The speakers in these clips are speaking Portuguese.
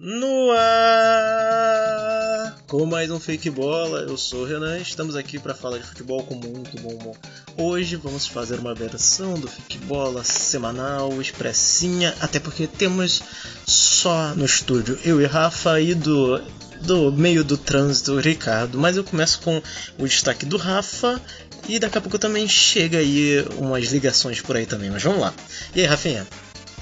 No ar! Com mais um Fake Bola, eu sou o Renan, estamos aqui para falar de futebol com muito bom humor. Hoje vamos fazer uma versão do Fake Bola semanal, expressinha, até porque temos só no estúdio eu e Rafa e do, do meio do trânsito Ricardo. Mas eu começo com o destaque do Rafa e daqui a pouco também chega aí umas ligações por aí também, mas vamos lá. E aí, Rafinha?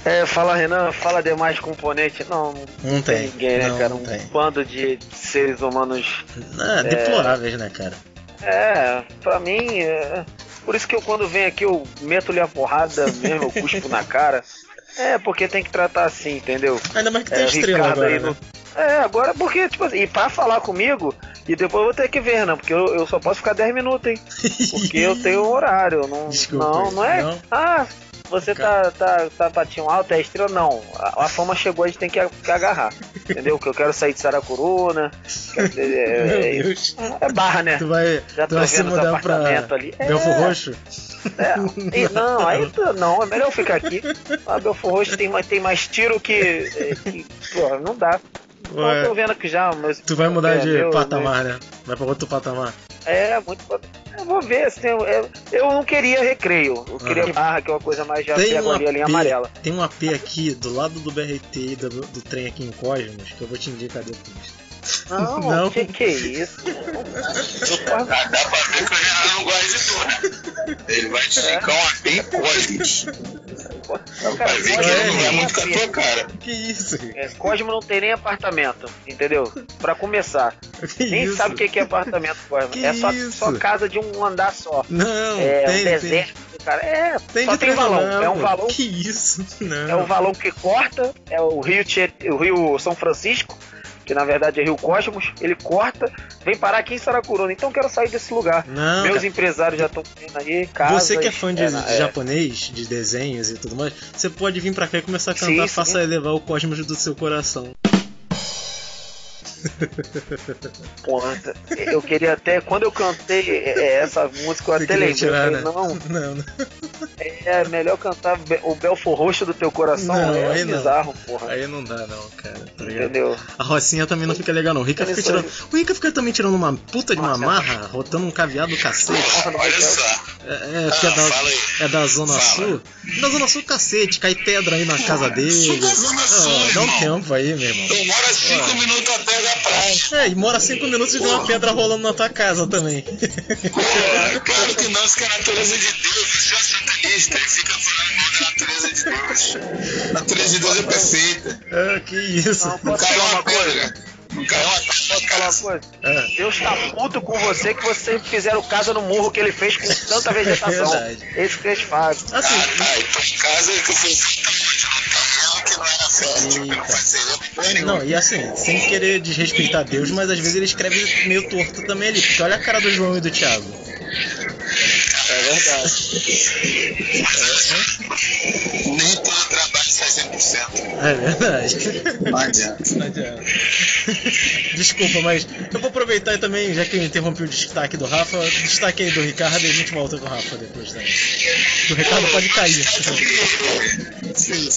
É, fala Renan, fala demais componente. Não, não, Não tem, ninguém, né, não, cara? não Um tem. bando de seres humanos. Ah, deploráveis, né, cara? É, pra mim, é... por isso que eu quando venho aqui eu meto-lhe a porrada mesmo, eu cuspo na cara. É, porque tem que tratar assim, entendeu? Ainda mais que tem É, estrela Ricardo agora, aí né? no- É, agora porque, tipo assim, e pra falar comigo, e depois eu vou ter que ver, Renan, porque eu, eu só posso ficar 10 minutos, hein? Porque eu tenho um horário, não. Desculpa, não, não é. não? Ah, você tá, tá, tá patinho alto, é estrela? Não. A, a fama chegou, a gente tem que, que agarrar. Entendeu? Que eu quero sair de Saracuruna. quero- é, Meu é, é barra, né? Tu vai, Já tu tô vai se mudar pra ali. É. Belfor Roxo? É, e não, aí não, é melhor eu ficar aqui. A Belfor Roxo tem, mais- tem mais tiro que. é, que pô, não dá. Ué, tô vendo que já. Mas, tu vai mudar é, de meu- patamar, né? Vai pra outro patamar. É, muito. Eu vou ver tem. Eu, eu não queria recreio. Eu queria Aham. barra, que é uma coisa mais já Tem pego um, ali a linha amarela. tem um AP aqui do lado do BRT do, do trem aqui em Cosmos que eu vou te indicar depois. Não, Não. que que é isso? Dá, dá pra ver que o Renan não gosta de tudo. Ele vai te indicar um AP em Cosmos. Vai ver que Cosmo ele não é tem muito com a tua cara. Que isso? É, Cosmo não tem nem apartamento, entendeu? Pra começar. Que Nem isso? sabe o que que é apartamento, Cosmo. Que é só, isso? só casa de um andar só. Não, É tem, um deserto, cara. É, tem. Tem só tem valão. É um valão Que isso? Não. É o valão que corta, é o Rio, Tietê, o Rio São Francisco, que na verdade é Rio Cosmos, ele corta, vem parar aqui em Saracuruna. Então eu quero sair desse lugar. Não, Meus cara. empresários já estão vendo aí, casas, Você que é fã de, é, de é, japonês, de desenhos e tudo mais, você pode vir pra cá e começar a Sim, cantar sim. Faça elevar o cosmos do seu coração. Porra, eu queria até, quando eu cantei é, essa música, eu Você até lembrei, tirar, eu falei, né? não, Não, não. é melhor cantar o Belfor Roxo do teu coração, Não, é aí não. bizarro, porra. Aí não dá não, cara. Tá? Entendeu? A Rocinha também não fica legal não. O Rica fica tirando. O Rica fica também tirando uma puta de uma marra, rotando um caviar do cacete. Olha só. É, é, é, Ah, aí. da, é da Zona Fala. Sul. Da Zona Sul, cacete, cai pedra aí na casa dele. sou da Zona Sul, Ah, dá um tempo aí, meu irmão. Eu moro a 5 minutos a pé da praia. É, e mora cinco minutos e vê uma pedra rolando na tua casa também. Pô, claro que não, isso que é a natureza de Deus. Você é satanista e fica falando mal da natureza de Deus. A natureza de Deus é perfeita. ah, que isso. Não, caiu uma pedra. Posso falar uma coisa? Ah, Deus tá puto com você que vocês fizeram casa no morro que ele fez com tanta vegetação. É verdade. Esse fez fácil. assim, Ah, casa que terreno que não era fértil, que não fazia nenhuma. não, e assim, sem querer desrespeitar Deus, mas às vezes ele escreve meio torto também ali. Porque olha a cara do João e do Thiago. É verdade. Nem todo trabalho 100%. É verdade. Não adianta. Não adianta. Desculpa, mas eu vou aproveitar e também, já que eu interrompi o destaque do Rafa, destaque aí do Ricardo e a gente volta com o Rafa depois também. O Ricardo pode cair. Sim,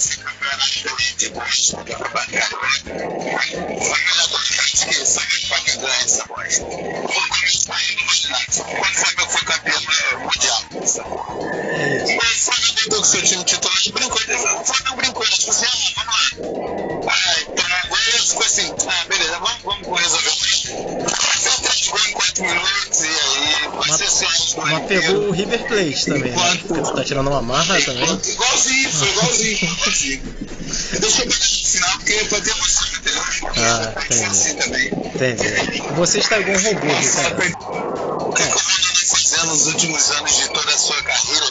Plate também, né? Porque tu tá tirando uma marra também. Igualzinho, foi igualzinho, igualzinho. Deixa eu pegar no final, porque pode ter emoção, entendeu? Ah, Tem entendi. assim também. Entendi. Você está igual um robô, Ricardo. O que, vem fazendo nos últimos anos de toda a sua carreira?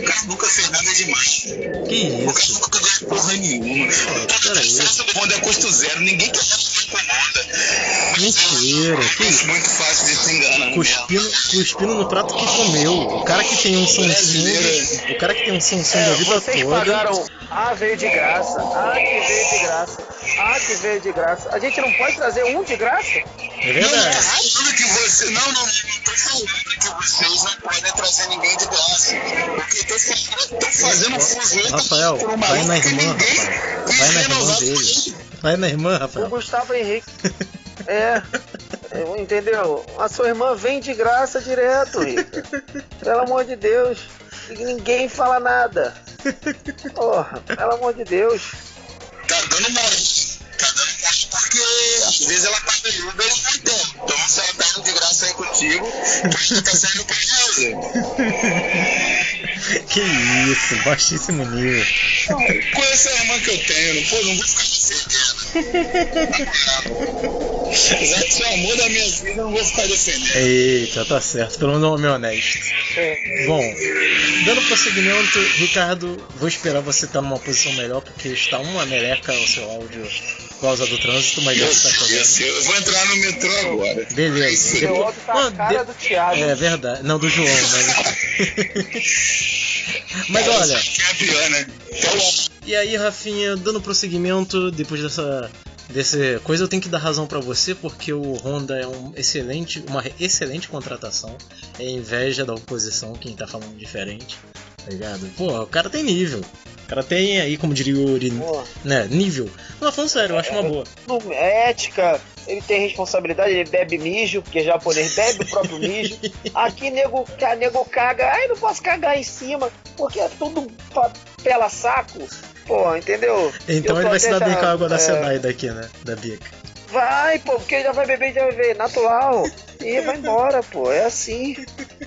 O cara nunca fez nada demais. Que O cara isso? nunca ganhou porra nenhuma. Todo peraí. sucesso do mundo é custo zero. Ninguém quer. Mentira, que É isso? muito fácil de se enganar. Cuspindo, cuspindo no prato que comeu. O cara que tem um Samsung. O cara que tem um Samsung da É, vida vocês toda. pagaram A veio de graça, A que veio de graça, A que veio de graça. A gente não pode trazer um de graça? É verdade. Falando que você. Não, não, não tô falando que vocês não podem trazer ninguém de graça. Porque tô, tô fazendo um fuzueta Rafael, por vai na irmã, Rafael. Vai na irmã dele. Vai na irmã, O Rafael. Gustavo Henrique. É. eu- Entendeu? A sua irmã vem de graça direto, Rica. Pelo amor de Deus. E ninguém fala nada. Porra, pelo amor de Deus. Tá dando mole. Tá dando mole porque às vezes ela tá no Uber e não entende. Então se ela tá indo de graça aí contigo, tu tá saindo prejuízo. Que isso, baixíssimo nível. Conheço a irmã que eu tenho, não, pô, não vou ficar defendendo. Apesar de ser o amor da minha vida, eu não vou ficar defendendo. Eita, tá certo, pelo menos um homem honesto. É. Bom, dando prosseguimento, Ricardo, vou esperar você estar numa posição melhor, porque está uma meleca o seu áudio por causa do trânsito, mas já Eu, está eu, vou entrar no metrô agora. Beleza. Seu Depois- áudio tá Não, a cara de- do Thiago. É verdade. Não, do João, mas. mas olha, é pior, né? Então, e aí, Rafinha, dando prosseguimento, depois dessa. Desse coisa eu tenho que dar razão pra você porque o Honda é um excelente, uma excelente contratação. É inveja da oposição quem tá falando diferente, tá ligado? Pô, o cara tem nível. Cara tem aí, como diria o Uri, Pô, né, nível. Não, falando sério, eu acho uma boa. é ética, ele tem responsabilidade, ele bebe mijo, porque japonês bebe o próprio mijo. Aqui nego, nego caga, ai não posso cagar em cima, porque é tudo papela saco. Pô, entendeu? Então Eu ele vai se dar bem com a água da é, Sedai daqui, né? Da Bica. Vai, pô, porque ele já vai beber já vai ver, natural. E vai embora, pô, é assim.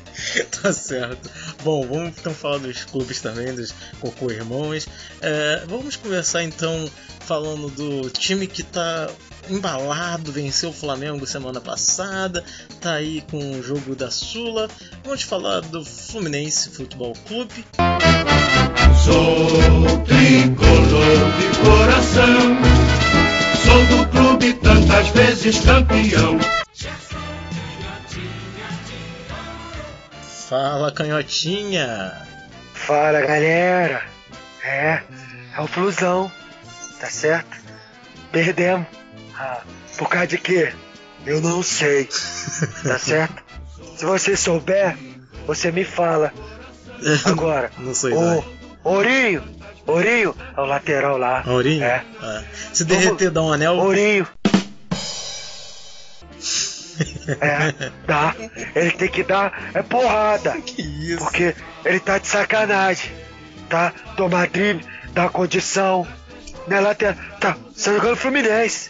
tá certo. Bom, vamos então falar dos clubes também, dos Cocô Irmãos. É, vamos começar então falando do time que tá embalado, venceu o Flamengo semana passada, tá aí com o jogo da Sula. Vamos falar do Fluminense Futebol Clube. Sou tricolor de coração, sou do clube tantas vezes campeão. Fala, canhotinha! Fala, galera. É, é o Flusão, tá certo? Perdemos. Ah, por causa de quê? Eu não sei, tá certo? Se você souber, você me fala. Agora, Não sei, o. Ourinho, Ourinho, é o lateral lá. Aurinho? É, Ah, Se derreter, dá um anel. Ourinho. É, dá. Ele tem que dar é porrada. Que isso? Porque ele tá de sacanagem, tá? Tomar drible, dar condição. Né, lateral. Tá, você tá jogando Fluminense.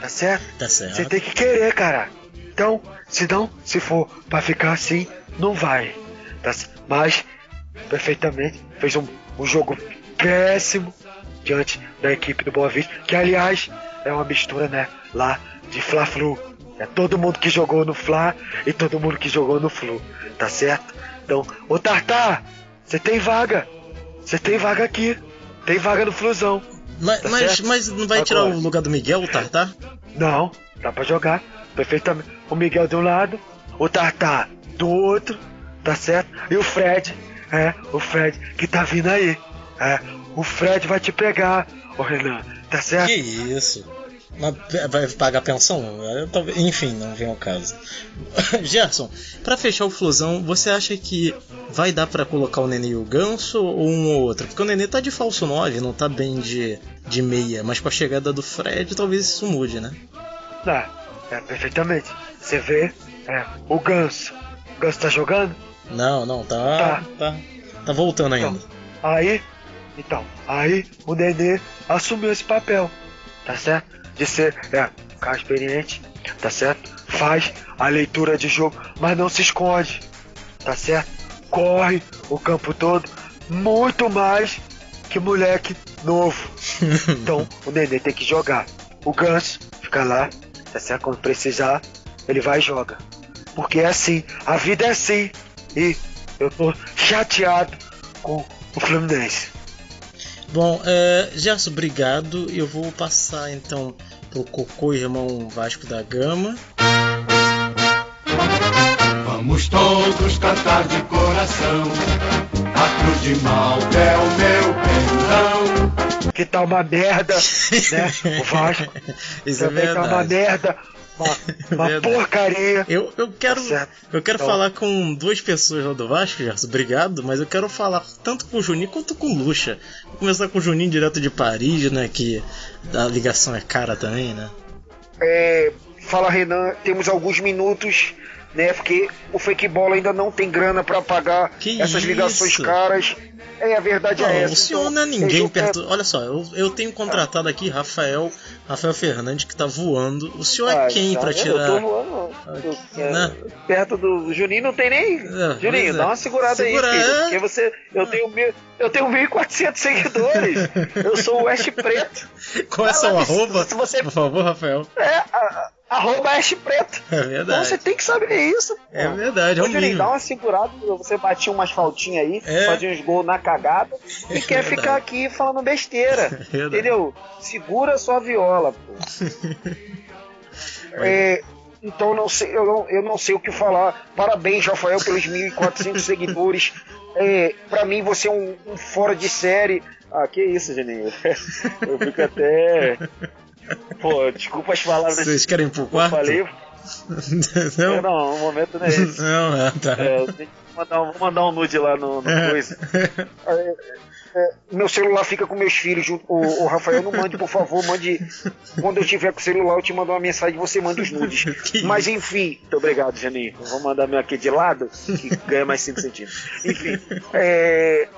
Tá certo? Tá certo. Você tem que querer, cara. Então, se não, se for pra ficar assim, não vai. Tá Mas, perfeitamente, fez um, um jogo péssimo diante da equipe do Boa Vista, que aliás é uma mistura, né, lá de Fla-Flu. É todo mundo que jogou no Fla e todo mundo que jogou no Flu, tá certo? Então, ô Tartar, você tem vaga. Você tem vaga aqui. Tem vaga no Flusão. Mas, Tá mas, mas não vai tirar Agora. o lugar do Miguel, o Tartar? Não, dá pra jogar perfeitamente. O Miguel de um lado, o Tartar do outro, tá certo? E o Fred, é, o Fred que tá vindo aí. É, o Fred vai te pegar, ô Renan, tá certo? Que isso? Mas vai pagar pensão? Enfim, não vem ao caso. Gerson, pra fechar o Flusão, você acha que vai dar pra colocar o Nenê e o Ganso ou um ou outro? Porque o Nenê tá de falso 9, não tá bem de, de meia, mas com a chegada do Fred talvez isso mude, né? Tá, é, perfeitamente. Você vê, é, o Ganso. O Ganso tá jogando? Não, não, tá. Tá, tá voltando ainda. Então, aí, então, aí o Nenê assumiu esse papel, tá certo? De ser, é, um cara experiente, tá certo? Faz a leitura de jogo, mas não se esconde, tá certo? Corre o campo todo, muito mais que moleque novo. Então, o Nenê tem que jogar. O Ganso fica lá, tá certo? Quando precisar, ele vai e joga. Porque é assim, a vida é assim. E eu tô chateado com o Fluminense. Bom, é, Gerson, obrigado. Eu vou passar então pro Cocô Irmão Vasco da Gama. Vamos todos cantar de coração. A cruz de Malta é o meu perdão. Que tá uma merda, né? O Vasco Isso é também tá uma verdade. merda. Uma, uma Verdade. porcaria. Eu, eu quero, Tá certo. eu quero Então- falar com duas pessoas lá do Vasco, Gerson. Obrigado, mas eu quero falar tanto com o Juninho quanto com o Lucha. Vou começar com o Juninho direto de Paris, né? Que a ligação é cara também, né? É, fala Renan, temos alguns minutos, né? Porque o fake bola ainda não tem grana pra pagar Que essas ligações isso? caras. É, a verdade Não, é essa. o senhor não é ninguém eu- perto. Olha só, eu, eu tenho contratado aqui Rafael, Rafael Fernandes que tá voando. O senhor é Ah, quem tá pra vendo? tirar? Eu tô voando, eu- é, Né? Perto do Juninho não tem nem. É, Juninho, é. dá uma segurada Segura, aí, filho. é. Porque você. Eu tenho, mil, eu tenho 1.400 seguidores. eu sou o West Preto. Qual é seu arroba? se você- Por favor, Rafael. É, a, arroba West Preto. É Então verdade. você tem que saber isso. É pô. verdade, é um Juninho, dá uma segurada, você batia umas faltinhas aí, É. fazia uns gols na cagada e quer verdade. ficar aqui falando besteira. verdade. entendeu? Segura sua viola, pô. É, então não sei, eu, não, eu não sei o que falar. Parabéns, Rafael, pelos 1.400 seguidores. É, pra mim, você é um, um fora de série. Ah, que isso, Geninho? Eu fico até. Pô, desculpa as palavras Vocês querem ir pro que eu quarto? falei. não? Não, o momento não é esse. Não, é, tá. É, eu tenho que mandar, um- vou mandar um nude lá no, no coisa. É, é, meu celular fica com meus filhos. junto- O, o Rafael, não mande, por favor, mande. Quando eu tiver com o celular, eu te mando uma mensagem você manda os nudes. Que Mas enfim, muito obrigado, Janinho. Vou mandar meu aqui de lado, que ganha mais 5 centímetros. Enfim, é,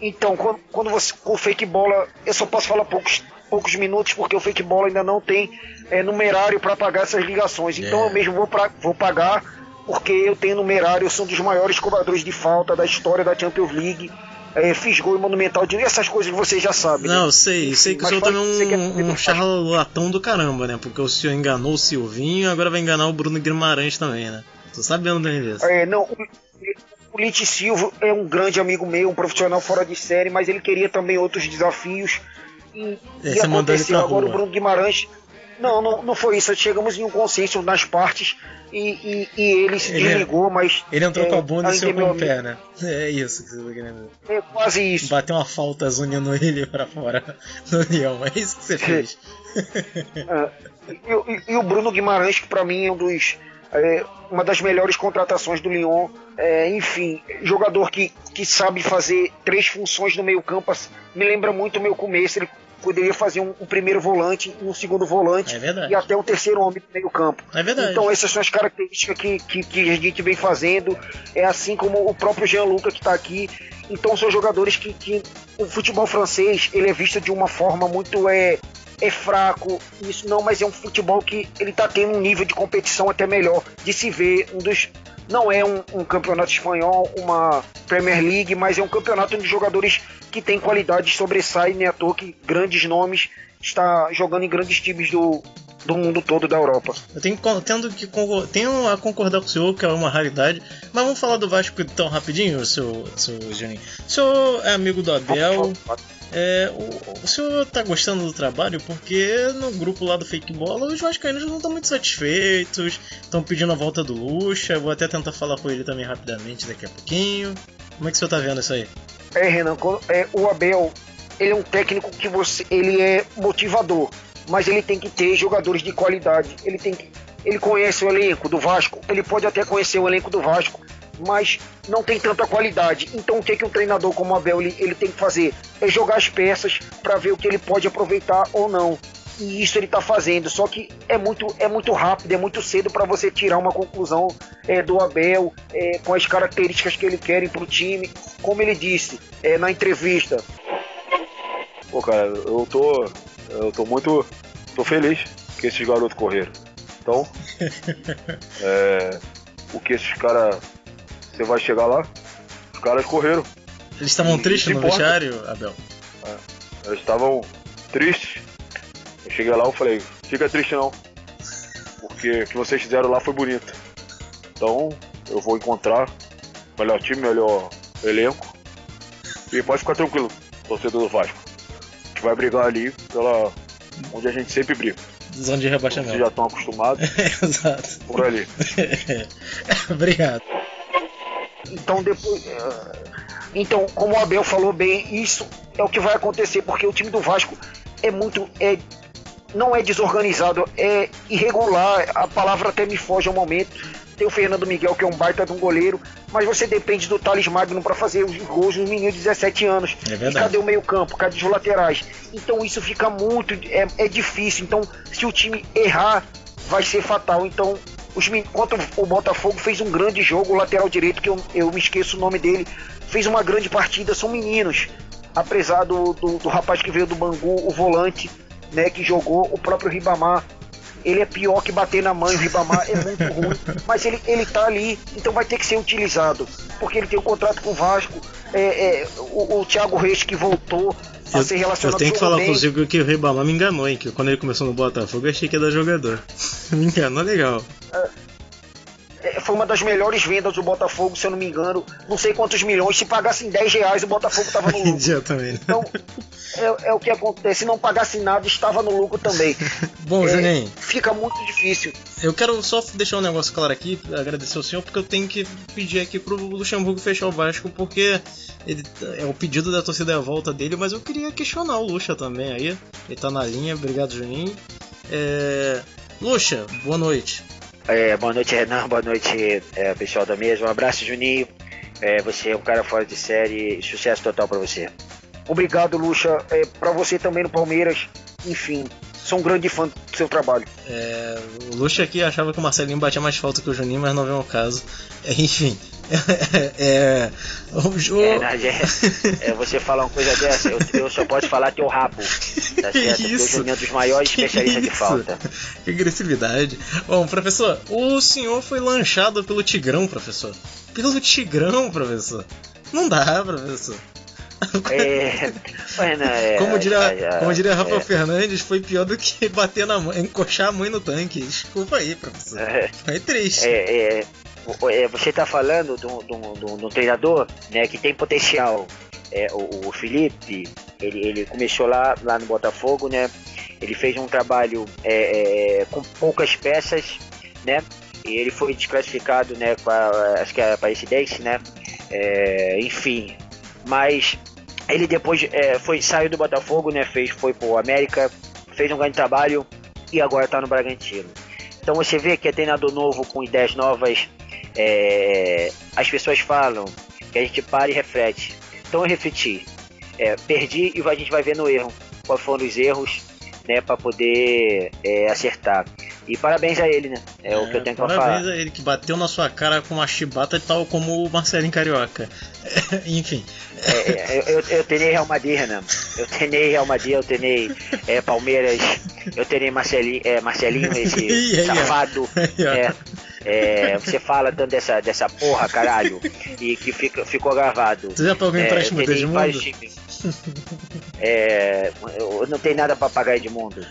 então, quando, quando você. O fake bola, eu só posso falar poucos, poucos minutos, porque o fake bola ainda não tem é, numerário para pagar essas ligações. Então É. eu mesmo vou, pra, vou pagar, porque eu tenho numerário, eu sou um dos maiores cobradores de falta da história da Champions League. É, fiz gol monumental de essas coisas que vocês já sabem. né? Não, eu sei, sei que o senhor também é quer um, um do charlatão do caramba, né? Porque o senhor enganou o Silvinho agora vai enganar o Bruno Guimarães também, né? Tô sabendo bem disso. É, não, o, o Lite Silva é um grande amigo meu, um profissional fora de série, mas ele queria também outros desafios. E, É, e mandou ele aconteceu pra agora rua. o Bruno Guimarães. Não, não, não foi isso. Chegamos em um consenso nas partes e, e, e ele se Ele- desligou, mas. Ele entrou é, com a bunda e de com o pé, né? É isso que você tá querendo dizer. É quase isso. Bateu uma falta zunindo ele pra fora do leão, é isso que você fez. É, e, e- o Bruno Guimarães, que pra mim é um dos. é, uma das melhores contratações do Lyon. É, enfim, jogador que, que sabe fazer três funções no meio-campo. assim, Me lembra muito o meu começo. Ele poderia fazer um, um primeiro volante, um segundo volante É e até um terceiro homem no meio-campo. É verdade. Então essas são as características que, que, que a gente vem fazendo. É assim como o próprio Jean Luca que está aqui. Então são jogadores que, que o futebol francês ele é visto de uma forma muito é, é fraco. Isso não, mas é um futebol que ele está tendo um nível de competição até melhor de se ver. Um dos não é um, um campeonato espanhol, uma Premier League, mas é um campeonato onde jogadores que têm qualidade sobressaem, nem à toa que grandes nomes está jogando em grandes times do, do mundo todo da Europa. Eu tenho, tendo que tenho a concordar com o senhor, que é uma raridade. Mas vamos falar do Vasco então rapidinho, seu, seu Juninho. O senhor é amigo do Abel. É, o, o senhor tá gostando do trabalho? Porque no grupo lá do Fake Bola os vascaínos não estão muito satisfeitos, estão pedindo a volta do Lucha. Vou até tentar falar com ele também rapidamente daqui a pouquinho. Como é que o senhor tá vendo isso aí? É, Renan, é, o Abel, ele é um técnico que você, ele é motivador, mas ele tem que ter jogadores de qualidade. Ele tem que, ele conhece o elenco do Vasco, ele pode até conhecer o elenco do Vasco, mas não tem tanta qualidade. Então o que que um treinador como o Abel ele, ele tem que fazer? É jogar as peças para ver o que ele pode aproveitar ou não. E isso ele está fazendo, só que é muito, é muito rápido, é muito cedo para você tirar uma conclusão é, do Abel é, com as características que ele quer para o time. Como ele disse é, na entrevista, Pô, cara, eu tô. Eu tô muito. tô feliz que esses garotos correram. Então. é, o que esses caras. Você vai chegar lá? Os caras correram. Eles estavam tristes no vestiário, Abel? Eles estavam tristes. Eu cheguei lá e falei, fica triste não. Porque o que vocês fizeram lá foi bonito. Então eu vou encontrar melhor time, melhor elenco. E pode ficar tranquilo, torcedor do Vasco. A gente vai brigar ali pela. onde a gente sempre briga. Zona de Vocês rebaixamento. já estão acostumados Exato. por ali. Obrigado. Então depois. é, então, como o Abel falou bem, isso é o que vai acontecer, porque o time do Vasco é muito. É, não é desorganizado, é irregular. A palavra até me foge ao momento. Tem o Fernando Miguel, que é um baita de um goleiro, mas você depende do Thales Magno para fazer os gols dos meninos de 17 anos. É e verdade. cadê o meio-campo? Cadê os laterais? Então isso fica muito. É, é difícil. Então, se o time errar, vai ser fatal. Então, os, contra o Botafogo fez um grande jogo, o lateral direito, que eu, eu me esqueço o nome dele, fez uma grande partida, são meninos. Apesar do, do, do rapaz que veio do Bangu, o volante, né, que jogou, o próprio Ribamar. Ele é pior que bater na mãe, o Ribamar é muito ruim, mas ele, ele tá ali, então vai ter que ser utilizado, porque ele tem um contrato com o Vasco, é, é, o, o Thiago Reis que voltou a Eu, ser eu tenho que falar bem. você que o Ribamar me enganou, hein? Que quando ele começou no Botafogo eu achei que ia dar jogador. me enganou legal. Foi uma das melhores vendas do Botafogo, se eu não me engano. Não sei quantos milhões. Se pagassem 10 reais, o Botafogo estava no lucro. Então, é, é o que acontece. Se não pagasse nada, estava no lucro também. Bom, É, Juninho, Fica muito difícil. eu quero só deixar um negócio claro aqui, agradecer ao senhor, porque eu tenho que pedir aqui pro Luxemburgo fechar o Vasco, porque ele, é o pedido da torcida é a volta dele, mas eu queria questionar o Luxa também aí. Ele tá na linha, obrigado, Juninho. É... Luxa, boa noite. É, boa noite, Renan. Boa noite, é, pessoal da mesa. Um abraço, Juninho. É, você é um cara fora de série. Sucesso total pra você. Obrigado, Luxa. É, pra você também no Palmeiras. Enfim, sou um grande fã do seu trabalho. É, o Luxa aqui achava que o Marcelinho batia mais falta que o Juninho, mas não vem o caso. É, enfim, é, o jogo. É, Nádia, é, é, você falar uma coisa dessa, eu, eu só posso falar teu rabo. Tá certo? O isso? É um dos maiores Que especialistas de isso? falta. Que agressividade. Bom, professor, o senhor foi lanchado pelo Tigrão, professor. Pelo Tigrão, professor. Não dá, professor. É, né, é, Como diria, é, é, como diria Rafael é, Fernandes, foi pior do que bater na mãe, encoxar a mãe no tanque. Desculpa aí, professor. é, Foi triste. é, é, o- é, você está falando de um- treinador né, que tem potencial. É, o, o Felipe, ele, ele começou lá, lá no Botafogo, né? Ele fez um trabalho é, é, com poucas peças, né? E ele foi desclassificado, né? A, acho que é a Aparecidense, né? É, enfim, mas ele depois é, foi saiu do Botafogo, né? Fez, foi pro América, fez um grande trabalho e agora está no Bragantino. Então você vê que é treinador novo com ideias novas. É, as pessoas falam que a gente para e reflete. Então eu refleti. É, perdi e a gente vai ver no erro. Quais foram os erros, né? Para poder é, acertar. E parabéns a ele, né? É, o que eu tenho pra Parabéns falar. a ele que bateu na sua cara com uma chibata tal como o Marcelinho Carioca. Enfim. É, é, eu, eu treinei Real Madrid, Renan. Eu treinei Real Madrid, eu treinei é, Palmeiras, eu treinei Marcelinho, é, Marcelinho esse safado. É, você fala tanto dessa, dessa porra, caralho, e que fica, ficou gravado. Você já pagou É, empréstimo eu do treinei vários Edmundo? times. É, eu não tenho nada pra pagar Edmundo,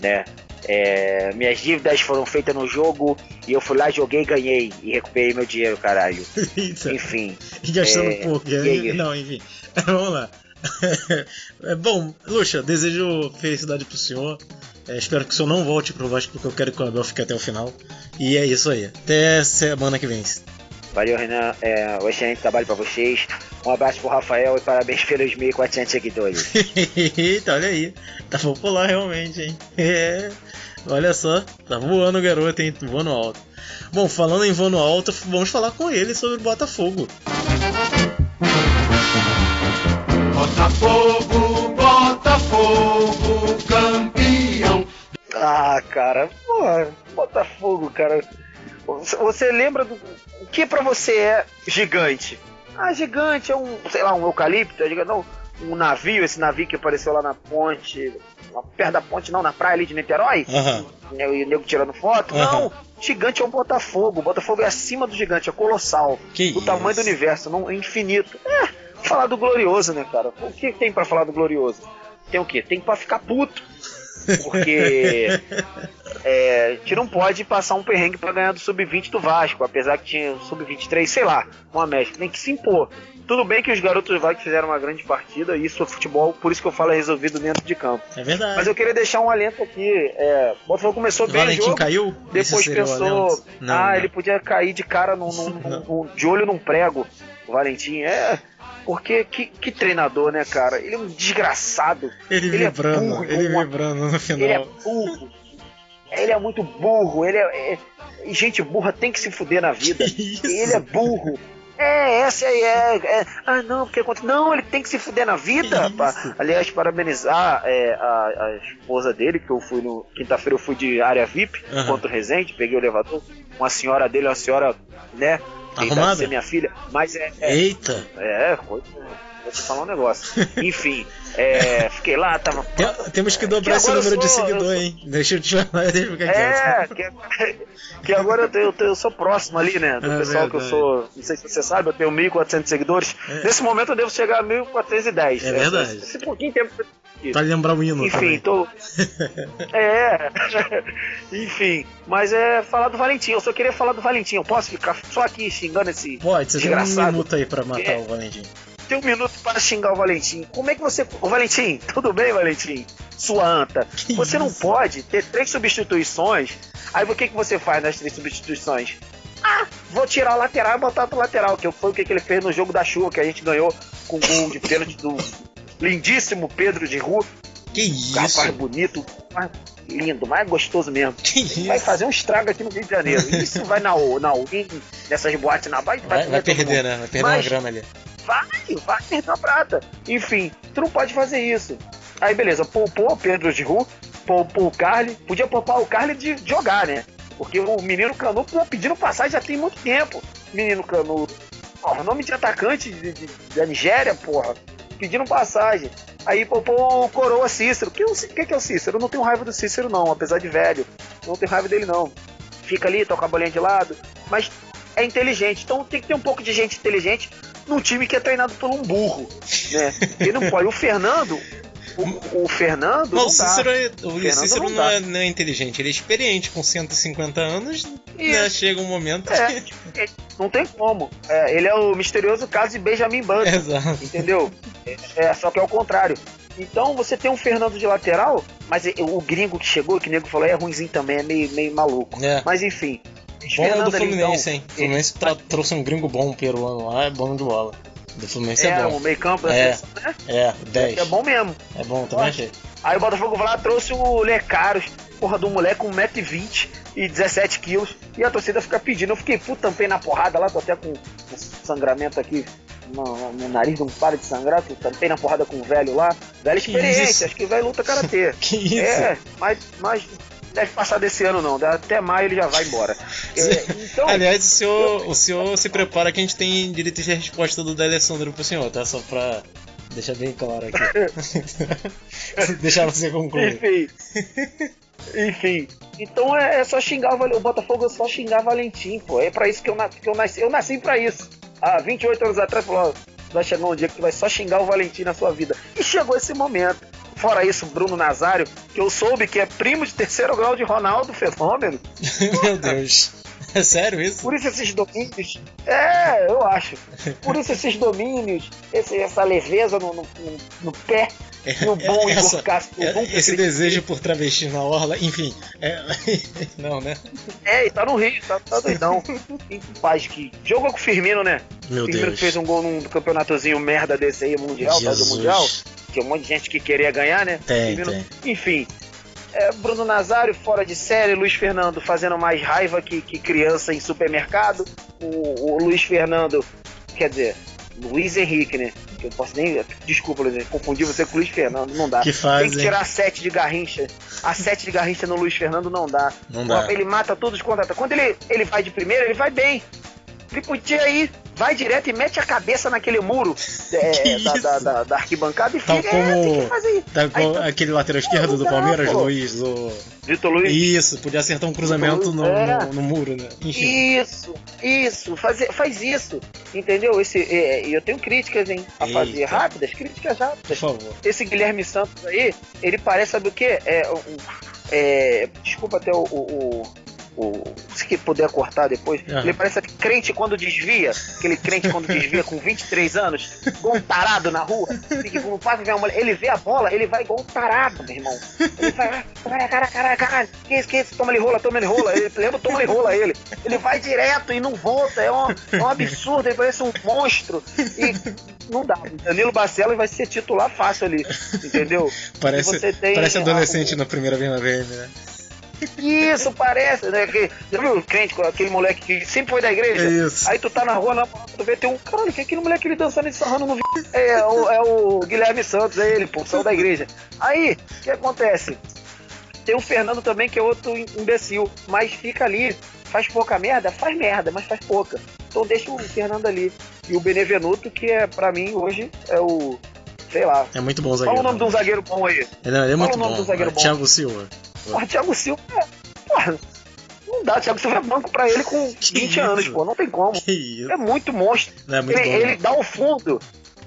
né? É, minhas dívidas foram feitas no jogo e eu fui lá, joguei ganhei e recuperei meu dinheiro, caralho. Enfim, E gastando É, pouco. Não, enfim. Vamos lá. É, Bom, Luxa, desejo felicidade pro senhor. É, espero que o senhor não volte pro Vasco, porque eu quero que o Abel fique até o final. E é isso aí. Até semana que vem. valeu Renan, é, um excelente trabalho pra vocês. Um abraço pro Rafael e parabéns pelos 1.400 seguidores. Eita, olha aí. Tá popular realmente, hein? É. Olha só, tá voando o garoto, hein? Voando alto. Bom, falando em voando alto, vamos falar com ele sobre o Botafogo. Botafogo, Botafogo. Ah, cara, porra, Botafogo, cara. Você- lembra do. O que pra você é gigante? Ah, gigante é um, sei lá, um eucalipto, é gigante, não, um navio, esse navio que apareceu lá na ponte, perto da ponte, não, na praia ali de Niterói, né, e o nego tirando foto. Aham. Não, gigante é o Botafogo. O Botafogo é acima do gigante, é colossal. Que do tamanho do isso. universo, não, é infinito. É, falar do glorioso, né, cara? O que tem pra falar do glorioso? Tem o quê? Tem pra ficar puto. Porque é, a gente não pode passar um perrengue pra ganhar do sub-20 do Vasco, apesar que tinha sub-23, sei lá, uma mescla. Tem que se impor. Tudo bem que os garotos do Vasco fizeram uma grande partida, e isso é futebol, por isso que eu falo é resolvido dentro de campo. É verdade. Mas eu queria deixar um alento aqui. É, o Botafogo começou o bem o Valentim jogo, caiu? Depois o pensou? Não, ah, não. ele podia cair de cara num- num- num- de olho num prego. O Valentim é. Porque que, que treinador, né, cara? Ele é um desgraçado. Ele, Ele é vibrando, burro, ele uma- vibrando no final. Ele é burro. Ele é muito burro. Ele é, é- Gente burra tem que se fuder na vida. Ele é burro. É, essa aí é, é- Ah, não, porque. Não, ele tem que se fuder na vida. Isso? Aliás, parabenizar é, a, a esposa dele, que eu fui no. Quinta-feira eu fui de área VIP Aham. contra o Resende, peguei o elevador. Uma senhora dele, uma senhora, né? De Arrumada? ser minha filha, mas é, é, Eita! é, coisa- vou te falar um negócio. Enfim, é, fiquei lá, tava. Tem- temos que dobrar Que esse número de sou- eu seguidor, sou- hein? Deixa eu te falar, deixa eu ficar É, quieto. que, que agora eu, tenho- eu tenho- eu sou próximo ali, né? Do É pessoal que eu verdade. sou. Não sei se você sabe, eu tenho 1.400 seguidores. É. Nesse momento eu devo chegar a 1.410. É verdade. Esse, esse pouquinho tempo. Pra lembrar o hino Enfim, também. tô. É. Enfim, mas é falar do Valentim. Eu só queria falar do Valentim. Eu posso ficar só aqui xingando esse. Pode, você tem um minuto aí pra matar É. o Valentim. Tem um minuto para xingar o Valentim. Como é que você. Ô Valentim, tudo bem, Valentim? Sua anta. Que você não isso? pode ter três substituições. Aí o que, que você faz nas três substituições? Ah, vou tirar o lateral e botar pro lateral, que foi o que, que ele fez no jogo da chuva, que a gente ganhou com o gol de pênalti do lindíssimo Pedro de Rua. Que isso? Rapaz bonito, mais lindo, mais gostoso mesmo. Que Vai isso? fazer um estrago aqui no Rio de Janeiro. Isso vai na, na nessas boates na vai, Vai, vai todo perder, né? Vai perder Mas- uma grana ali. Vai, vai perder a prata. Enfim, tu não pode fazer isso. Aí beleza, poupou o Pedro de Ru, poupou o Carly, podia poupar o Carly de jogar, né? Porque o menino Canu pedindo passagem já tem muito tempo. Menino Canu, porra, nome de atacante de- de- da Nigéria, porra, pedindo passagem. Aí poupou o Coroa Cícero. Que, o Cí- que, que é o Cícero? Eu não tenho raiva do Cícero, não, apesar de velho. Não tenho raiva dele, não. Fica ali, toca a bolinha de lado, mas é inteligente. Então tem que ter um pouco de gente inteligente num time que é treinado por um burro, né? Ele não pode. O Fernando, o, o Fernando Não, não o Cícero, é, o Fernando Cícero não não, é, não é inteligente, ele é experiente, com 150 anos, né, chega um momento É, que... é, não tem como. É, ele é o misterioso caso de Benjamin Button. Exato. Entendeu? É, é, só que é o contrário. Então você tem um Fernando de lateral, mas o gringo que chegou, que o nego falou, é ruimzinho também, é meio, meio maluco. Mas enfim. o do Fernando ali, Fluminense, então, hein? O Fluminense tra- trouxe um gringo bom peruano lá, é bom de bola. Do Fluminense é, É, bom. o meio campo da É. seleção, né? É, 10. É bom mesmo. É bom, também achei. Aí o Botafogo vai lá, trouxe o Lecaros, porra do moleque com 1,20m e 17 quilos. E a torcida fica pedindo. Eu fiquei puto, tampei na porrada lá, tô até com sangramento aqui. No, no nariz não para de sangrar, que tampei na porrada com o velho lá. Velho experiente, acho que o velho luta karatê. Que isso? É, mas, mas deve passar desse ano não, até maio ele já vai embora. É, então, Aliás, o senhor, o senhor se prepara que a gente tem direito de resposta do D'Alessandro pro senhor, tá? Só pra deixar bem claro aqui. deixar você concluir. Enfim. Enfim. Então é, é só xingar o, o Botafogo, é só xingar Valentim, pô. É pra isso que eu, na- que eu nasci. Eu nasci pra isso. Há 28 anos atrás, falou, vai chegar um dia que tu vai só xingar o Valentim na sua vida. E chegou esse momento. Fora isso, Bruno Nazário, que eu soube que é primo de terceiro grau de Ronaldo Fenômeno. Meu Deus. É sério isso? Por isso esses domínios. É, eu acho. Por isso esses domínios, esse- essa leveza no, no- no- pé, no bom Essa- Igor Castro. é- nunca esse desejo por travesti na orla, enfim. É... Não, né? É, e tá no Rio, tá, tá doidão. Em paz que. Jogou com o Firmino, né? Meu Firmino Deus. que fez um gol num campeonatozinho merda desse aí, mundial, de Jesus. mundial. Tinha um monte de gente que queria ganhar, né? Tem, Firmino- tem. Enfim. É, Bruno Nazário fora de série, Luiz Fernando fazendo mais raiva que, que criança em supermercado. O, o Luiz Fernando, quer dizer, Luiz Henrique, né? Que eu posso nem. Desculpa, Luiz Henrique, confundi você com o Luiz Fernando, não dá. Que fase, Tem que tirar a 7 de Garrincha. A 7 de Garrincha no Luiz Fernando não dá. Não dá. Ele mata todos os contra Quando ele, ele vai de primeira, ele vai bem. Podia ir, vai direto e mete a cabeça naquele muro é, da, da, da- da arquibancada e Tal fica. É, tem como, que fazer isso. tal como Aí, aquele lateral esquerdo do não dá, Palmeiras, pô. Luiz. O... Vitor Luiz. Isso, podia acertar um cruzamento no, É. no, no muro, né? Enfim. Isso, isso, faz, faz isso, entendeu? Esse, é, eu tenho críticas, hein, a Eita. fazer rápidas, críticas Por rápidas. favor. Esse Guilherme Santos aí, ele parece, sabe o quê? É, um- é, desculpa até o, o, o- se que puder cortar depois, Aham. ele parece aquele crente quando desvia, aquele crente quando desvia com 23 anos, igual um tarado na rua, fica como passa uma mulher, ele vê a bola, ele vai igual um tarado, meu irmão. Ele vai, ah, caralho, caralho, caralho, caralho, que isso, que isso, toma ele rola, toma ele rola, ele lembra, toma ele rola ele. Ele vai direto e não volta, é um, é um absurdo, ele parece um monstro. E não dá. Danilo Barcelos vai ser titular fácil ali, entendeu? Parece, parece adolescente na primeira vez na VM, né? Isso, parece, né? Que, já viu o crente, com aquele moleque que sempre foi da igreja? É isso. Aí tu tá na rua, na tu vê, tem um caralho, que é aquele moleque ali dançando e sarrando no vídeo. É, o, é o Guilherme Santos, é ele, pô, saiu da igreja. Aí, o que acontece? Tem o Fernando também, que é outro imbecil, mas fica ali, faz pouca merda, faz merda, mas faz pouca. Então deixa o Fernando ali. E o Benevenuto, que é, pra mim, hoje, é o. Sei lá. É muito bom o Qual zagueiro. o nome de um zagueiro bom aí? Ele, ele é muito o nome bom. do zagueiro é bom? Thiago Silva. Porra, Thiago Silva, é- porra, não dá. Thiago Silva é banco pra ele com Que 20 isso? anos, pô, não tem como. É muito monstro. É muito ele, bom. ele dá o fundo.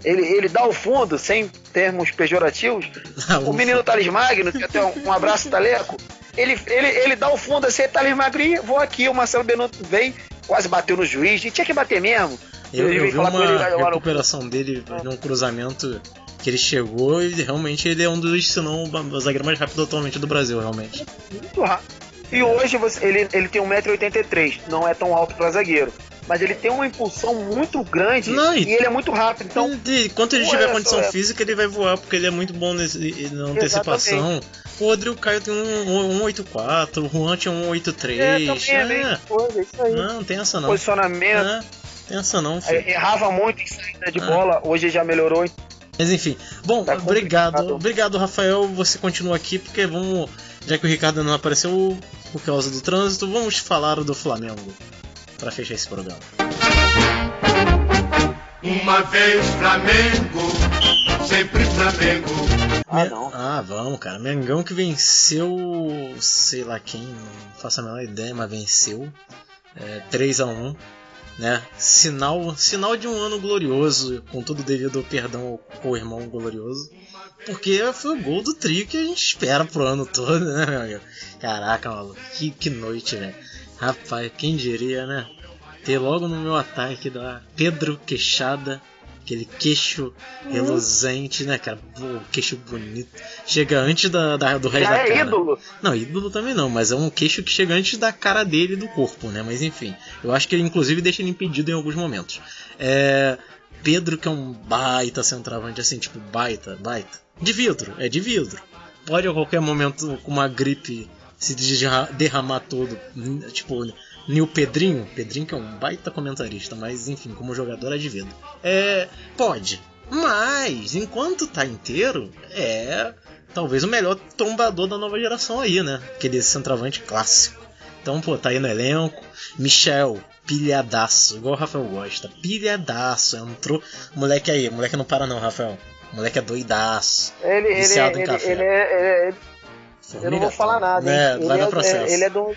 Ele, ele dá o fundo, sem termos pejorativos. Ah, O menino Thales Magno, que até um, um abraço, Taleco. Ele, ele, ele dá o fundo assim, Thales Magrinho, vou aqui, o Marcelo Benuto vem, quase bateu no juiz, e tinha que bater mesmo. Eu, eu veio vi uma ele lá no- recuperação dele num cruzamento que ele chegou e realmente ele é um dos, se não o zagueiro mais rápido atualmente do Brasil, realmente. muito rápido. E hoje você, ele, ele tem 1,83m, não é tão alto pra zagueiro. Mas ele tem uma impulsão muito grande Não, e- e ele é muito rápido. Então, enquanto ele tiver condição é- física, ele vai voar, porque ele é muito bom nesse- na antecipação. O Rodrigo Caio tem um 184, o Juan tinha um é, 183. também é bem É, coisa, isso aí. não, tem essa não. Posicionamento. É, tem essa não, filho. Errava muito em saída de Ah. bola, hoje já melhorou. Mas enfim, bom, Tá obrigado, obrigado Rafael, você continua aqui porque vamos, já que o Ricardo não apareceu por causa do trânsito, vamos falar do Flamengo pra fechar esse programa. Uma vez Flamengo, sempre Flamengo. Ah, não. Ah, vamos, cara. Mengão que venceu, sei lá quem, não faço a menor ideia, mas venceu. É, 3 a 1 né? Sinal, sinal de um ano glorioso, com todo devido perdão ao irmão glorioso. Porque foi o gol do trio que a gente espera pro ano todo, né, meu amigo? Caraca, maluco, que, que noite, né? Rapaz, quem diria, né? Ter logo no meu ataque da Pedro Queixada, aquele queixo reluzente, né, cara? Pô, queixo bonito. Chega antes da, da- do resto Já da é cara. ídolo. Não, ídolo também não, mas é um queixo que chega antes da cara dele e do corpo, né? Mas enfim, eu acho que ele inclusive deixa ele impedido em alguns momentos. É. Pedro, que é um baita centroavante, assim, tipo, baita, baita. De vidro, é de vidro. Pode a qualquer momento, com uma gripe, se derra- derramar todo. Tipo, o Pedrinho, Pedrinho que é um baita comentarista, mas enfim, como jogador é de vidro. É. Pode. Mas, enquanto tá inteiro, é talvez o melhor trombador da nova geração aí, né? Aquele centroavante clássico. Então, pô, tá aí no elenco. Michel, pilhadaço, igual o Rafael gosta. Pilhadaço, entrou. Moleque aí, moleque não para não, Rafael. Moleque é doidaço. Ele, ele, Viciado em ele, café. ele é, ele- eu não vou falar nada, hein? É, ele, vai é, é- ele é do.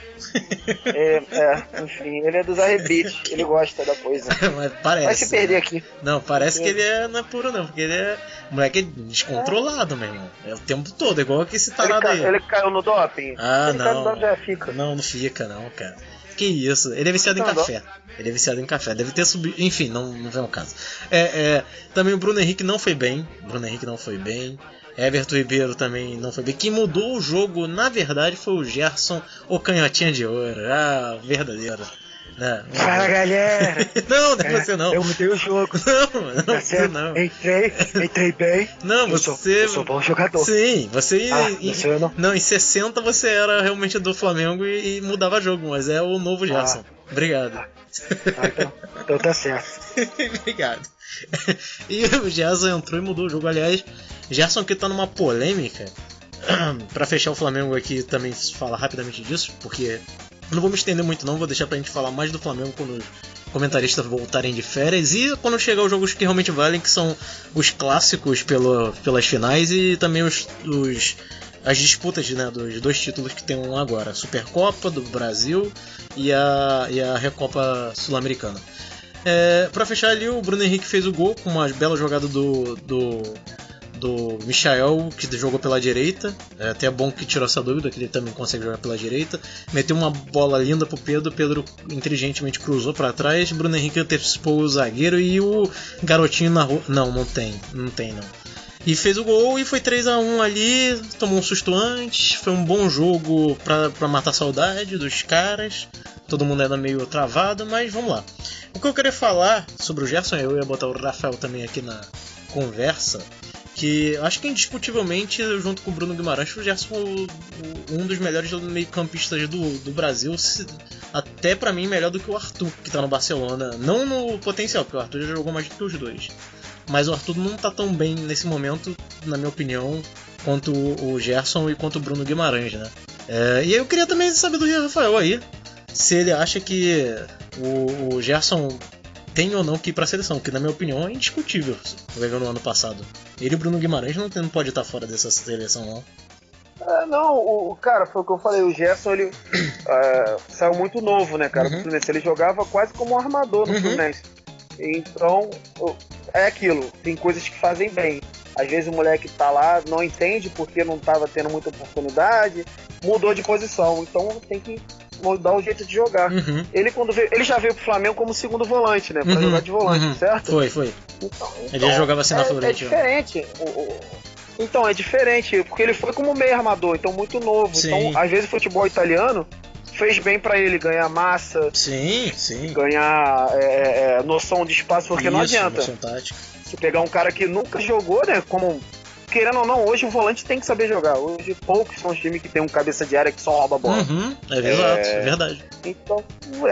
é, é, enfim, ele é dos arrebites. Ele gosta da coisa. Mas parece. Vai se perder né? aqui. Não, parece que ele é, não é puro não, porque ele é. Moleque é descontrolado, meu irmão. É o tempo todo, igual que esse Ele, tarado ca- aí. ele caiu no doping? Ah, ele não. doping fica. Não, não fica não, cara. Que isso? Ele é viciado em Não, café. Ele é viciado em café. Deve ter subido. Enfim, não, não vem ao caso. É, é, também o Bruno Henrique não foi bem. Bruno Henrique não foi bem. Everton Ribeiro também não foi bem. Quem mudou o jogo, na verdade, foi o Gerson, o canhotinha de ouro. Ah, verdadeiro. Né? Fala galera! Não, não é você não. Eu mudei o jogo. Não, não, Tá você não. Entrei, entrei bem. Não, eu sou, você. eu sou bom jogador. Sim, você. Ah, em- não? não, em 60 você era realmente do Flamengo e, e mudava jogo, mas é o novo Gerson. Obrigado. Ah, então, então tá certo. Obrigado. E o Gerson entrou e mudou o jogo. Aliás, Gerson que tá numa polêmica. pra fechar o Flamengo aqui também falar rapidamente disso, porque eu não vou me estender muito não, vou deixar pra gente falar mais do Flamengo quando os comentaristas voltarem de férias e quando chegar os jogos que realmente valem, que são os clássicos pelo, pelas finais e também os, os- as disputas né, dos dois títulos que tem um agora, a Supercopa do Brasil e a, e a Recopa Sul-Americana. É, para fechar ali, o Bruno Henrique fez o gol com uma bela jogada do, do, do Michael, que jogou pela direita. É até bom que tirou essa dúvida, que ele também consegue jogar pela direita. Meteu uma bola linda pro Pedro, Pedro inteligentemente cruzou para trás. Bruno Henrique antecipou o zagueiro e o garotinho na rua. Não, não tem, não tem não. E fez o gol e foi 3 a 1 ali, tomou um susto antes, foi um bom jogo pra matar a saudade dos caras. Todo mundo ainda meio travado, mas vamos lá. O que eu queria falar sobre o Gerson, eu ia botar o Rafael também aqui na conversa, que acho que indiscutivelmente, junto com o Bruno Guimarães, o Gerson o- um dos melhores meio-campistas do, do Brasil, se- até pra mim melhor do que o Arthur, que tá no Barcelona. Não no potencial, porque o Arthur já jogou mais do que os dois. Mas o Arthur não tá tão bem nesse momento, na minha opinião, quanto o Gerson e quanto o Bruno Guimarães, né? É, e eu queria também saber do Rafael aí, se ele acha que o, o Gerson tem ou não que ir pra seleção, que na minha opinião é indiscutível, vendo no ano passado. Ele e o Bruno Guimarães não, tem- não pode estar fora dessa seleção, não. É, não, o cara, foi o que eu falei, o Gerson ele é, saiu muito novo, né, cara, Uhum. do Fluminense. Ele jogava quase como um armador no Uhum. Fluminense. Então, é aquilo, tem coisas que fazem bem. Às vezes o moleque tá lá, não entende porque não tava tendo muita oportunidade, mudou de posição, então tem que mudar o jeito de jogar. Uhum. Ele quando veio, ele já veio pro Flamengo como segundo volante, né, pra Uhum, jogar de volante, uhum. certo? Foi, foi. Então, Ele então, já jogava assim na é, é Florentino. diferente. O- o- Então, é diferente, porque ele foi como meio armador, então muito novo. Sim. Então, às vezes o futebol italiano fez bem pra ele ganhar massa, Sim, sim. ganhar é, é, é, noção de espaço, porque não Isso, adianta. noção tática. Se pegar um cara que nunca jogou, né, como... Querendo ou não, hoje o volante tem que saber jogar. Hoje poucos são os times que tem um cabeça de área que só rouba a bola. Uhum, é exato, é verdade. Então,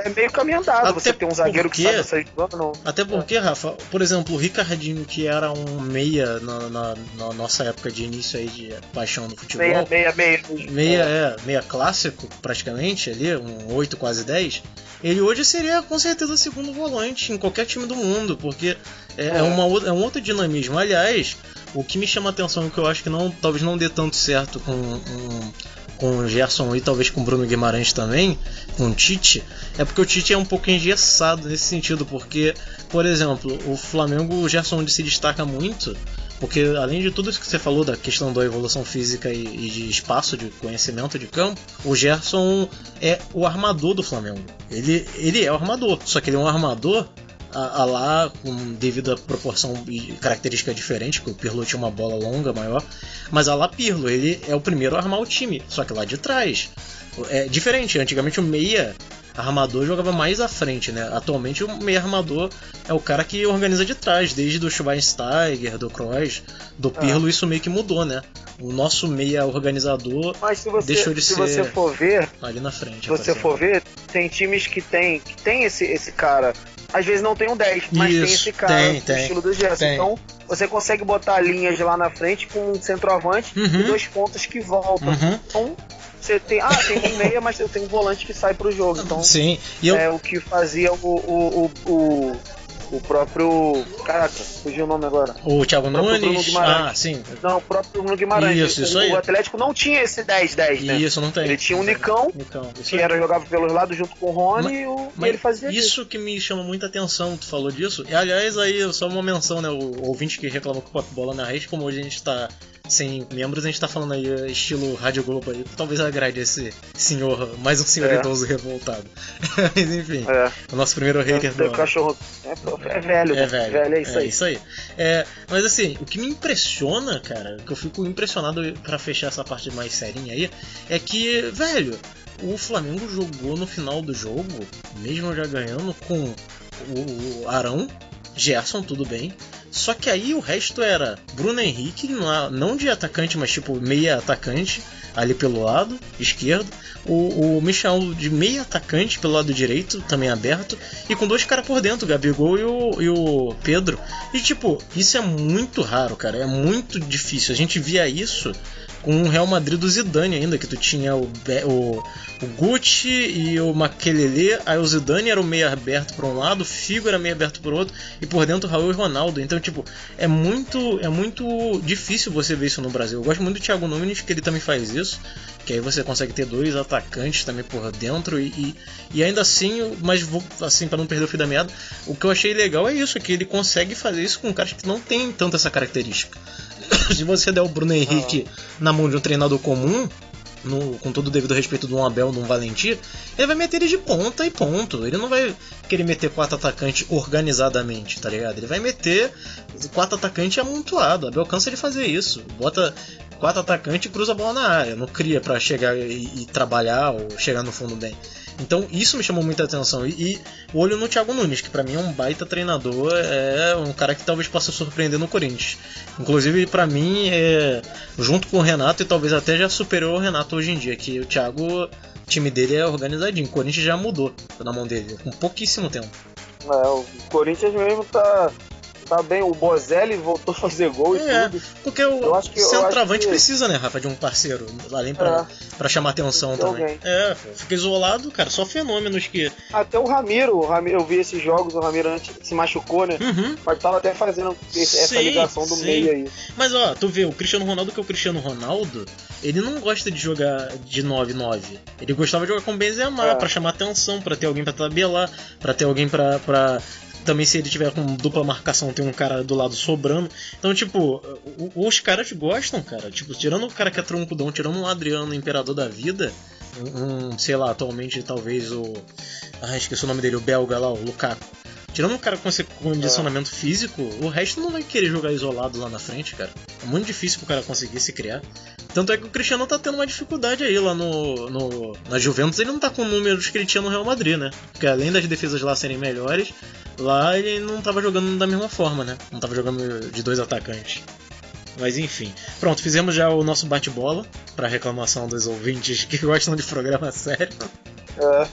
é meio caminho andado. Até Você tem um zagueiro que porque- sabe sair jogando, não. Até porque, Rafa, por exemplo, o Ricardinho, que era um meia na, na- na nossa época de início aí de paixão do futebol. Meia, meia, meia. meia, é, meia clássico, praticamente, ali, um 8, quase 10, ele hoje seria com certeza segundo volante em qualquer time do mundo, porque é, é uma, é um outro dinamismo. Aliás, o que me chama a atenção, que eu acho que não, talvez não dê tanto certo com, um- com o Gerson e talvez com o Bruno Guimarães também, com o Tite, é porque o Tite é um pouco engessado nesse sentido, porque, por exemplo, o Flamengo, o Gerson se destaca muito, porque além de tudo isso que você falou da questão da evolução física e, e de espaço, de conhecimento de campo, o Gerson é o armador do Flamengo. Ele, ele é o armador, só que ele é um armador a, a lá com devido à proporção e característica diferente, que o Pirlo tinha uma bola longa maior, mas a lá Pirlo, ele é o primeiro a armar o time, só que lá de trás. É diferente, antigamente o meia armador jogava mais à frente, né? Atualmente o meia armador é o cara que organiza de trás, desde do Schweinsteiger, do Kroos, do Pirlo, isso meio que mudou, né? O nosso meia organizador Mas se você, Deixou de se ser- você for ver, ali na frente. se você for ver, tem times que tem, que tem esse, esse cara. Às vezes não tem um 10, mas tem Isso, esse cara tem, no tem, estilo do Gerson. tem. Então você consegue botar linhas lá na frente com um centroavante Uhum. e dois pontos que voltam. Uhum. Então você tem. Ah, tem um meia, mas eu tenho um volante que sai pro jogo. Então Sim, e eu, é o que fazia o, o, o, o, o próprio. Caraca, fugiu o nome agora. o Thiago o Nunes, Guimarães. ah, sim, Não, o próprio Bruno Guimarães. Isso, isso o, aí. o Atlético não tinha esse 10-10, né? isso não tem. Ele tinha o Nicão, Nicão, isso que aí. era jogava pelos lados junto com o Rony Mas- e, o, Mas ele fazia isso. isso que me chama muita atenção, tu falou disso. E aliás, aí só uma menção, né? O ouvinte que reclamou com o Papo Bola na rede, como hoje a gente tá sem membros, a gente tá falando aí eh, estilo Rádio Globo aí. Talvez agrade esse senhor, mais um senhor É. idoso revoltado. Mas enfim, É, o nosso primeiro hater do. cachorro é, é velho, É né? velho. é isso aí. isso aí. É, mas assim, o que me impressiona, cara, que eu fico impressionado pra fechar essa parte mais serinha aí, é que, velho, o Flamengo jogou no final do jogo, mesmo já ganhando, com o Arão, Gerson, tudo bem. Só que aí o resto era Bruno Henrique, não- de atacante, mas tipo meia atacante, ali pelo lado esquerdo. O, o Michel de meia atacante pelo lado direito, também aberto. E com dois caras por dentro, o Gabigol e o, e o Pedro. E tipo, isso é muito raro, cara. É muito difícil. A gente via isso o Real Madrid do Zidane ainda, que tu tinha o, Be- o, o Gucci e o Makelele, aí o Zidane era o meio aberto por um lado, o Figo era meio aberto por outro, e por dentro o Raul e Ronaldo. Então tipo, é muito, é muito difícil você ver isso no Brasil. Eu gosto muito do Thiago Nunes, que ele também faz isso. Que aí você consegue ter dois atacantes também por dentro e, e, e ainda assim, mas vou assim para não perder o fio da meada, o que eu achei legal é isso, que ele consegue fazer isso com caras que não tem tanto essa característica. Se você der o Bruno Henrique na mão de um treinador comum, no- com todo o devido respeito de um Abel, de um Valentim, ele vai meter ele de ponta e ponto. Ele não vai querer meter quatro atacantes organizadamente, tá ligado? Ele vai meter quatro atacantes amontoado. Abel cansa de fazer isso. Bota quatro atacantes e cruza a bola na área. Não cria pra chegar e, e trabalhar ou chegar no fundo bem. Então isso me chamou muita atenção. E, e olho no Thiago Nunes, que pra mim é um baita treinador, é um cara que talvez possa surpreender no Corinthians. Inclusive, pra mim, é, junto com o Renato, e talvez até já superou o Renato hoje em dia, que o Thiago, o time dele é organizadinho. O Corinthians já mudou na mão dele, com pouquíssimo tempo. É, o Corinthians mesmo tá, tá bem. O Bozelli voltou a fazer gol e É, tudo. porque o Eu acho que- centroavante que- precisa, né, Rafa, de um parceiro, além pra, pra chamar atenção De também. alguém. É, fica isolado, cara, só fenômenos que. Até o Ramiro, o Ramiro, eu vi esses jogos, o Ramiro antes se machucou, né? Uhum. Mas tava até fazendo esse- essa ligação do sim. meio aí. Mas ó, tu vê, o Cristiano Ronaldo, que é o Cristiano Ronaldo, ele não gosta de jogar de 9-9. Ele gostava de jogar com Benzema, É. pra chamar atenção, pra ter alguém pra tabelar, pra ter alguém pra. Também se ele tiver com dupla marcação, tem um cara do lado sobrando. Então, tipo, o- os caras gostam, cara. Tipo, tirando o cara que é troncudão, tirando um Adriano, imperador da vida, um, um, sei lá, atualmente talvez o. Ah, esqueci o nome dele, o belga lá, o Lukaku. Tirando um cara com esse condicionamento físico, o resto não vai querer jogar isolado lá na frente, cara. É muito difícil pro cara conseguir se criar. Tanto é que o Cristiano tá tendo uma dificuldade aí lá no, no na Juventus. Ele não tá com números que ele tinha no Real Madrid, né? Porque além das defesas lá serem melhores, lá ele não tava jogando da mesma forma, né? Não tava jogando de dois atacantes. Mas enfim. Pronto, fizemos já o nosso bate-bola pra reclamação dos ouvintes que gostam de programa sério. É.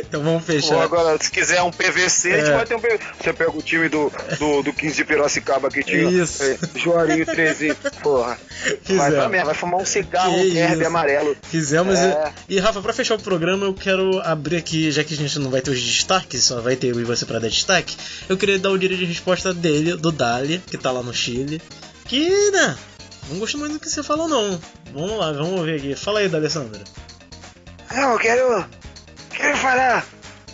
Então vamos fechar. agora, se quiser um PVC, a gente É. vai ter um PVC. Você pega o time do, do, do 15 de Piracicaba que tinha. Isso. é, Juarinho 13. Porra. Vai pra Fizemos. merda, vai fumar um cigarro Que verde isso. amarelo. Fizemos. É. E, e, Rafa, pra fechar o programa, eu quero abrir aqui, já que a gente não vai ter os destaques, só vai ter eu e você pra dar destaque. Eu queria dar o direito de resposta dele, do Dali, que tá lá no Chile. Que, né? Não gostou muito do que você falou, não. Vamos lá, vamos ver aqui. Fala aí, D'Alessandro. Não, eu quero. Quero falar.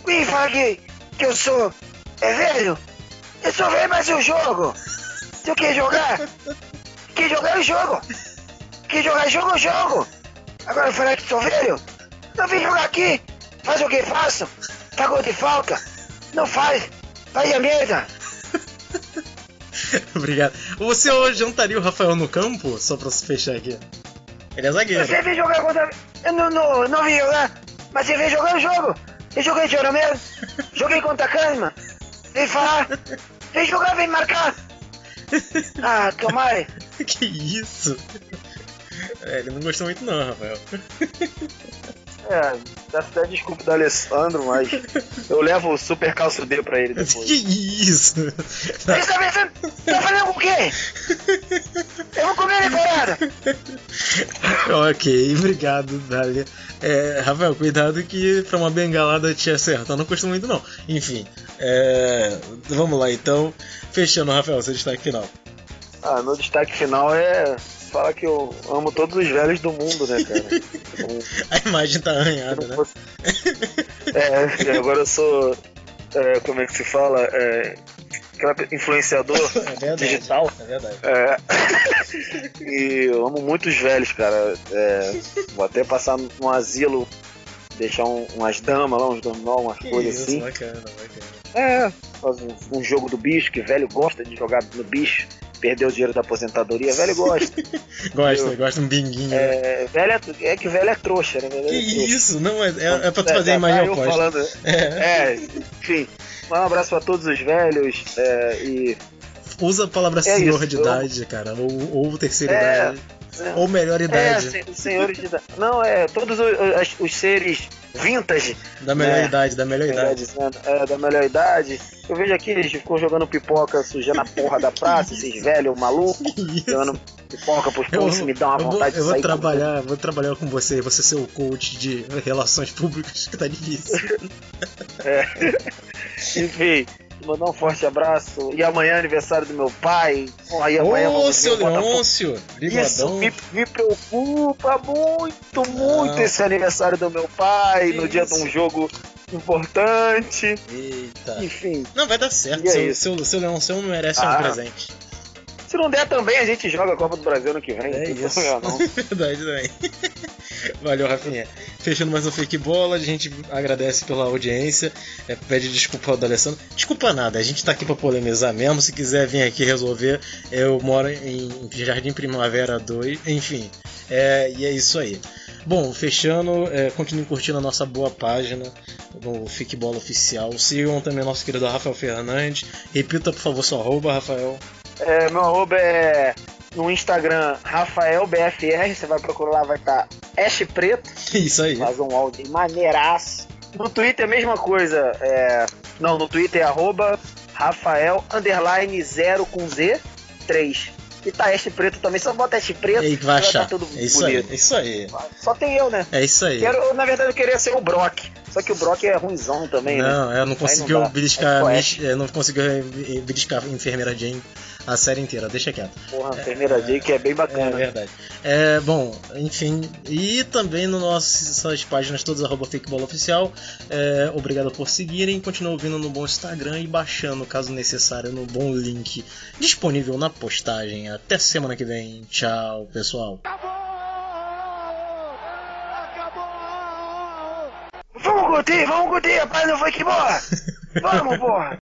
Quem fala que, que eu sou. É velho? Eu sou velho, mas eu jogo. Se eu quer jogar, quer jogar, eu jogo. Quer jogar, jogo, eu jogo. Agora falar que sou velho? Não vim jogar aqui. Faz o que faço. Pagou de falta. Não faz. Faz a merda. Obrigado. Você hoje jantaria o Rafael no campo? Só pra se fechar aqui. Ele é zagueiro. Você vem jogar contra. Eu não, não, não vim jogar. Mas você vem jogar o jogo. Eu joguei de mesmo. Joguei contra a Kahneman. Vem falar. Vem jogar, vem marcar. Ah, tomara. que isso? É, ele não gostou muito, não, Rafael. É, peço até desculpa do Alessandro, mas eu levo o super calço D pra ele depois. Que isso? Você tá pensando. Tá falando com o quê? Eu vou comer decorada. ok, obrigado, Dália. É, Rafael, cuidado que pra uma bengalada te acertar não custa muito não. Enfim, é, vamos lá então. Fechando, Rafael, seu destaque final. Ah, meu destaque final é falar que eu amo todos os velhos do mundo, né, cara? Então, A imagem tá arranhada, né? fosse- É, agora eu sou. é, como é que se fala? É, influenciador É verdade. digital. É verdade. É, e eu amo muito os velhos, cara. É, vou até passar num asilo, deixar um- umas damas lá, uns dominó, umas Que coisas isso, assim. bacana, bacana. É, faz um, um jogo do bicho, que velho gosta de jogar no bicho, perder o dinheiro da aposentadoria, velho gosta. Gosta, Eu- gosta um binguinho. né? É, velho é, é que velho é trouxa, né? Velho Que é isso? Não, é, é, é pra tu fazer a tá imagem eu oposta. falando. É. É, enfim. Um abraço pra todos os velhos é, e. Usa a palavra É senhor isso, de eu- idade, cara. Ou, ou terceira É. Ou melhor É, idade. sen- senhores de idade. Não, é, todos os, os- seres vintage, Da melhor É. idade, da melhor idade. é, da melhor idade. Eu vejo aqui, eles ficam jogando pipoca, sujando a porra da praça, esses velhos malucos, jogando pipoca pros povos, me dá uma eu vou, vontade eu de vou sair. trabalhar, vou trabalhar com você, você ser o coach de relações públicas, que tá difícil. Enfim, Mandar um forte abraço. E amanhã é aniversário do meu pai. E amanhã Ô, seu. Leôncio, Isso me, me preocupa muito, muito Não. esse aniversário do meu pai, no dia de um jogo importante. Eita. Enfim, Não, vai dar certo. E é Seu, isso. seu, seu Leôncio merece um Ah. presente. se não der também, a gente joga a Copa do Brasil ano que vem. É isso. não. Verdade também. Valeu, Rafinha. Fechando mais um Fake Bola, a gente agradece pela audiência. É, pede desculpa ao D'Alessandro. Desculpa nada, a gente tá aqui pra polemizar mesmo. Se quiser vir aqui resolver, eu moro em, Jardim Primavera 2. Enfim, é, e é isso aí. Bom, fechando, é, continue curtindo a nossa boa página no Fique Bola Oficial. Sigam também nosso querido Rafael Fernandes. Repita, por favor, seu arroba, Rafael. É, meu arroba é no Instagram RafaelBFR, você vai procurar lá, vai estar Ash Preto, Isso aí. faz um áudio maneiraço. No Twitter a mesma coisa, é... não, no Twitter é arroba Rafael underline 0 com Z 3. E tá Ash Preto também, só bota Ash Preto E aí que vai tá achar. tudo É isso aí, bonito. isso aí. Só tem eu, né? É isso aí. Quero, na verdade eu queria ser o Brock, só que o Brock é ruimzão também, né? Não, é, não conseguiu beliscar, é, não conseguiu beliscar a enfermeira Jane a série inteira, deixa quieto. Porra, a Jake é bem É bacana. verdade. É, bom, enfim, e também nas nossas páginas todas, arroba Oficial. É, obrigado por seguirem, continue ouvindo no bom Instagram e baixando, caso necessário, no bom link disponível na postagem. Até semana que vem. Tchau, pessoal. Vamos curtir, vamos curtir, rapaz, não foi que bola! Vamos, porra!